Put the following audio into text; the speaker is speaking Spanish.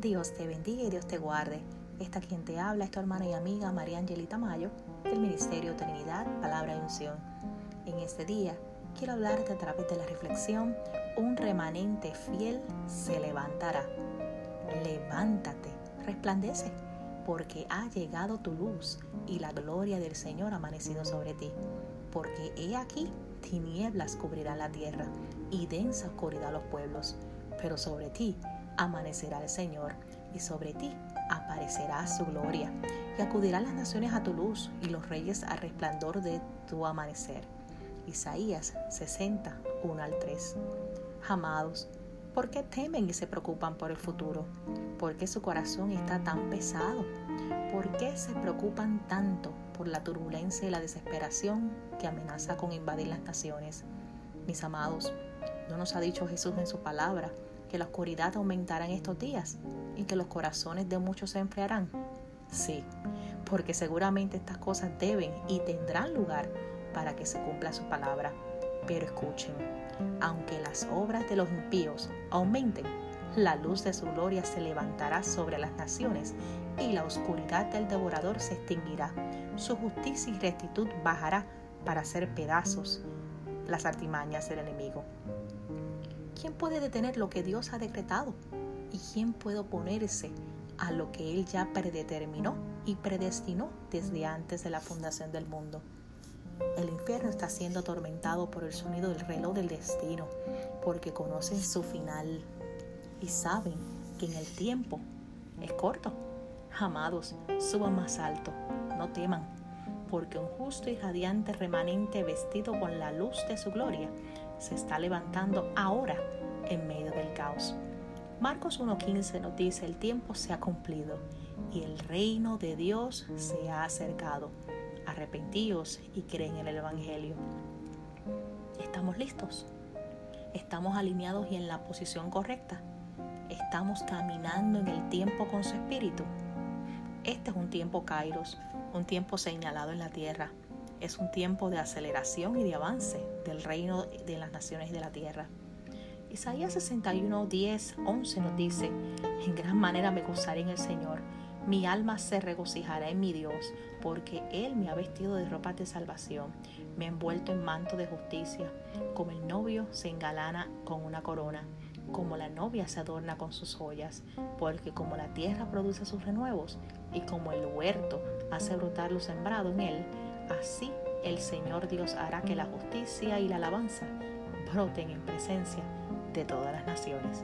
Dios te bendiga y Dios te guarde. Esta quien te habla es tu hermana y amiga María Angelita Mayo del Ministerio Trinidad, Palabra y Unción. En este día quiero hablarte a través de la reflexión, un remanente fiel se levantará. Levántate, resplandece, porque ha llegado tu luz y la gloria del Señor ha amanecido sobre ti. Porque he aquí, tinieblas cubrirán la tierra y densa oscuridad los pueblos, pero sobre ti amanecerá el Señor y sobre ti aparecerá su gloria, y acudirán las naciones a tu luz y los reyes al resplandor de tu amanecer. Isaías 60, 1 al 3. Amados, ¿por qué temen y se preocupan por el futuro? ¿Por qué su corazón está tan pesado? ¿Por qué se preocupan tanto por la turbulencia y la desesperación que amenaza con invadir las naciones? Mis amados, ¿no nos ha dicho Jesús en su palabra que la oscuridad aumentará en estos días y que los corazones de muchos se enfriarán? Sí, porque seguramente estas cosas deben y tendrán lugar para que se cumpla su palabra. Pero escuchen, aunque las obras de los impíos aumenten, la luz de su gloria se levantará sobre las naciones y la oscuridad del devorador se extinguirá. Su justicia y rectitud bajará para hacer pedazos las artimañas del enemigo. ¿Quién puede detener lo que Dios ha decretado? ¿Y quién puede oponerse a lo que Él ya predeterminó y predestinó desde antes de la fundación del mundo? El infierno está siendo atormentado por el sonido del reloj del destino, porque conocen su final y saben que en el tiempo es corto. Amados, suban más alto, no teman, porque un justo y radiante remanente vestido con la luz de su gloria se está levantando ahora en medio del caos. Marcos 1.15 nos dice, el tiempo se ha cumplido y el reino de Dios se ha acercado. Arrepentíos y creen en el Evangelio. ¿Estamos listos? ¿Estamos alineados y en la posición correcta? ¿Estamos caminando en el tiempo con su espíritu? Este es un tiempo kairos, un tiempo señalado en la tierra es un tiempo de aceleración y de avance del reino de las naciones de la tierra. Isaías 61, 10, 11 nos dice, en gran manera me gozaré en el Señor, mi alma se regocijará en mi Dios, porque Él me ha vestido de ropas de salvación, me ha envuelto en manto de justicia, como el novio se engalana con una corona, como la novia se adorna con sus joyas, porque como la tierra produce sus renuevos, y como el huerto hace brotar lo sembrado en él, Así el Señor Dios hará que la justicia y la alabanza broten en presencia de todas las naciones.